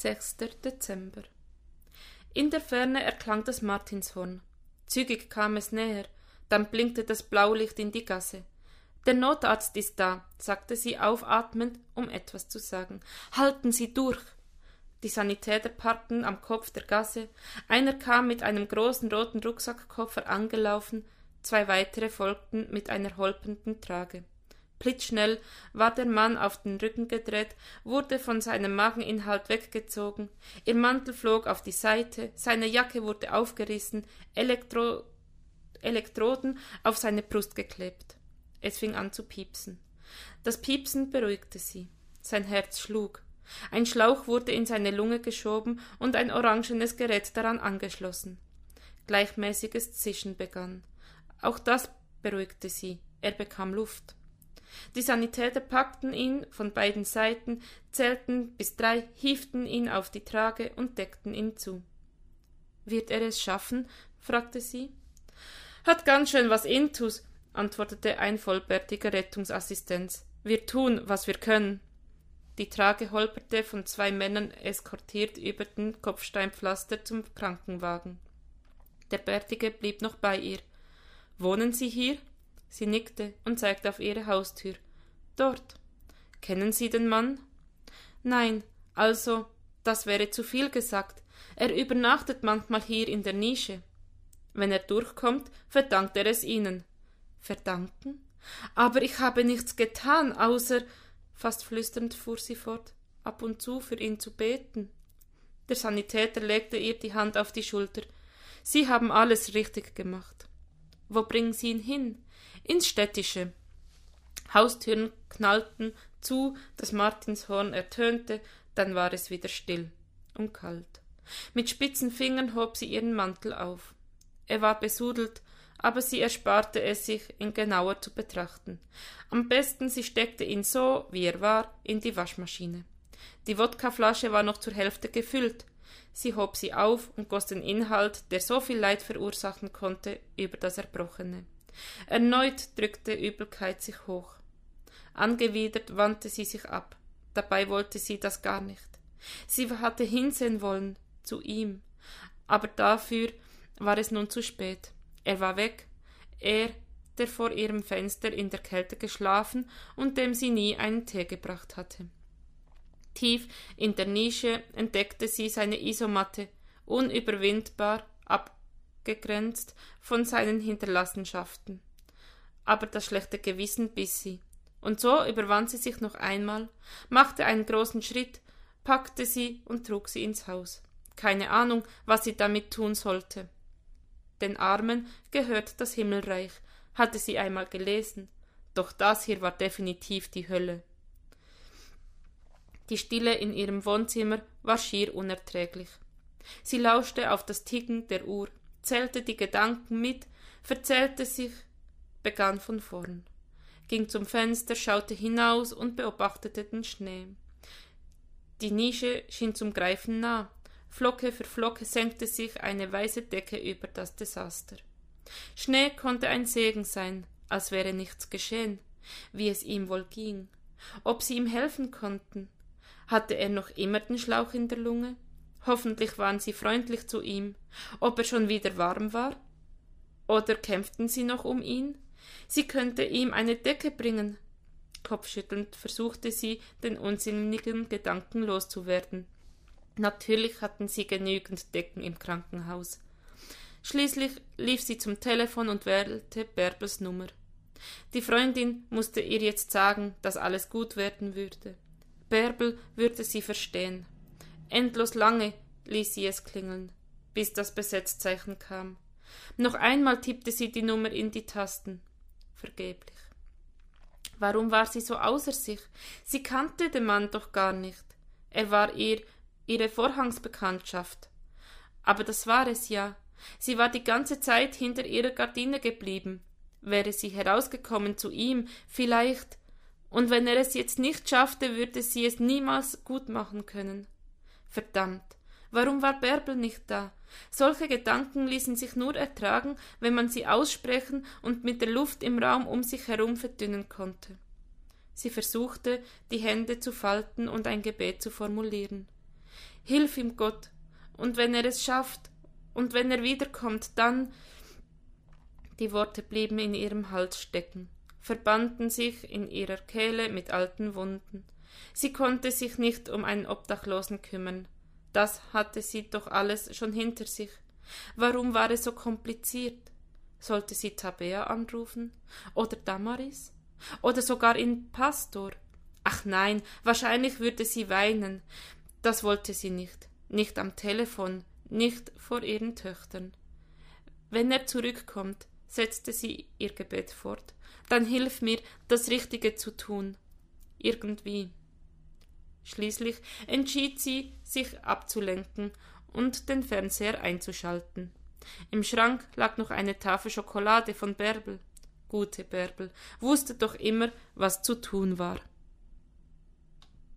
6. Dezember. In der Ferne erklang das Martinshorn. Zügig kam es näher, dann blinkte das Blaulicht in die Gasse. Der Notarzt ist da, sagte sie aufatmend, um etwas zu sagen. Halten Sie durch. Die Sanitäter parkten am Kopf der Gasse. Einer kam mit einem großen roten Rucksackkoffer angelaufen, zwei weitere folgten mit einer holpernden Trage. Blitzschnell war der Mann auf den Rücken gedreht, wurde von seinem Mageninhalt weggezogen, ihr Mantel flog auf die Seite, seine Jacke wurde aufgerissen, Elektro Elektroden auf seine Brust geklebt. Es fing an zu piepsen. Das Piepsen beruhigte sie. Sein Herz schlug. Ein Schlauch wurde in seine Lunge geschoben und ein orangenes Gerät daran angeschlossen. Gleichmäßiges Zischen begann. Auch das beruhigte sie. Er bekam Luft. Die Sanitäter packten ihn von beiden Seiten, zählten bis drei, hieften ihn auf die Trage und deckten ihn zu. Wird er es schaffen? fragte sie. Hat ganz schön was Intus, antwortete ein vollbärtiger Rettungsassistenz. Wir tun, was wir können. Die Trage holperte von zwei Männern eskortiert über den Kopfsteinpflaster zum Krankenwagen. Der Bärtige blieb noch bei ihr. Wohnen Sie hier? Sie nickte und zeigte auf ihre Haustür. Dort. Kennen Sie den Mann? Nein, also, das wäre zu viel gesagt. Er übernachtet manchmal hier in der Nische. Wenn er durchkommt, verdankt er es Ihnen. Verdanken? Aber ich habe nichts getan, außer fast flüsternd fuhr sie fort, ab und zu für ihn zu beten. Der Sanitäter legte ihr die Hand auf die Schulter. Sie haben alles richtig gemacht. Wo bringen Sie ihn hin? Ins Städtische. Haustüren knallten zu, das Martinshorn ertönte, dann war es wieder still und kalt. Mit spitzen Fingern hob sie ihren Mantel auf. Er war besudelt, aber sie ersparte es sich, ihn genauer zu betrachten. Am besten sie steckte ihn so, wie er war, in die Waschmaschine. Die Wodkaflasche war noch zur Hälfte gefüllt. Sie hob sie auf und goss den Inhalt, der so viel Leid verursachen konnte, über das Erbrochene. Erneut drückte Übelkeit sich hoch. Angewidert wandte sie sich ab. Dabei wollte sie das gar nicht. Sie hatte hinsehen wollen, zu ihm. Aber dafür war es nun zu spät. Er war weg, er, der vor ihrem Fenster in der Kälte geschlafen und dem sie nie einen Tee gebracht hatte. Tief in der Nische entdeckte sie seine Isomatte, unüberwindbar abgegrenzt von seinen Hinterlassenschaften. Aber das schlechte Gewissen biss sie. Und so überwand sie sich noch einmal, machte einen großen Schritt, packte sie und trug sie ins Haus. Keine Ahnung, was sie damit tun sollte. Den Armen gehört das Himmelreich, hatte sie einmal gelesen, doch das hier war definitiv die Hölle. Die Stille in ihrem Wohnzimmer war schier unerträglich. Sie lauschte auf das Ticken der Uhr, zählte die Gedanken mit, verzählte sich, begann von vorn, ging zum Fenster, schaute hinaus und beobachtete den Schnee. Die Nische schien zum Greifen nah, Flocke für Flocke senkte sich eine weiße Decke über das Desaster. Schnee konnte ein Segen sein, als wäre nichts geschehen, wie es ihm wohl ging. Ob sie ihm helfen konnten? Hatte er noch immer den Schlauch in der Lunge? Hoffentlich waren sie freundlich zu ihm. Ob er schon wieder warm war? Oder kämpften sie noch um ihn? Sie könnte ihm eine Decke bringen. Kopfschüttelnd versuchte sie, den unsinnigen Gedanken loszuwerden. Natürlich hatten sie genügend Decken im Krankenhaus. Schließlich lief sie zum Telefon und wählte Bärbels Nummer. Die Freundin musste ihr jetzt sagen, dass alles gut werden würde. Bärbel würde sie verstehen. Endlos lange ließ sie es klingeln, bis das Besetzzeichen kam. Noch einmal tippte sie die Nummer in die Tasten. Vergeblich. Warum war sie so außer sich? Sie kannte den Mann doch gar nicht. Er war ihr ihre Vorhangsbekanntschaft. Aber das war es ja. Sie war die ganze Zeit hinter ihrer Gardine geblieben. Wäre sie herausgekommen zu ihm, vielleicht, und wenn er es jetzt nicht schaffte, würde sie es niemals gut machen können. Verdammt, warum war Bärbel nicht da? Solche Gedanken ließen sich nur ertragen, wenn man sie aussprechen und mit der Luft im Raum um sich herum verdünnen konnte. Sie versuchte, die Hände zu falten und ein Gebet zu formulieren. Hilf ihm, Gott. Und wenn er es schafft, und wenn er wiederkommt, dann. Die Worte blieben in ihrem Hals stecken, verbanden sich in ihrer Kehle mit alten Wunden. Sie konnte sich nicht um einen Obdachlosen kümmern. Das hatte sie doch alles schon hinter sich. Warum war es so kompliziert? Sollte sie Tabea anrufen? Oder Damaris? Oder sogar in Pastor? Ach nein, wahrscheinlich würde sie weinen. Das wollte sie nicht. Nicht am Telefon, nicht vor ihren Töchtern. Wenn er zurückkommt, setzte sie ihr Gebet fort, dann hilf mir, das Richtige zu tun. Irgendwie. Schließlich entschied sie, sich abzulenken und den Fernseher einzuschalten. Im Schrank lag noch eine Tafel Schokolade von Bärbel. Gute Bärbel, wusste doch immer, was zu tun war.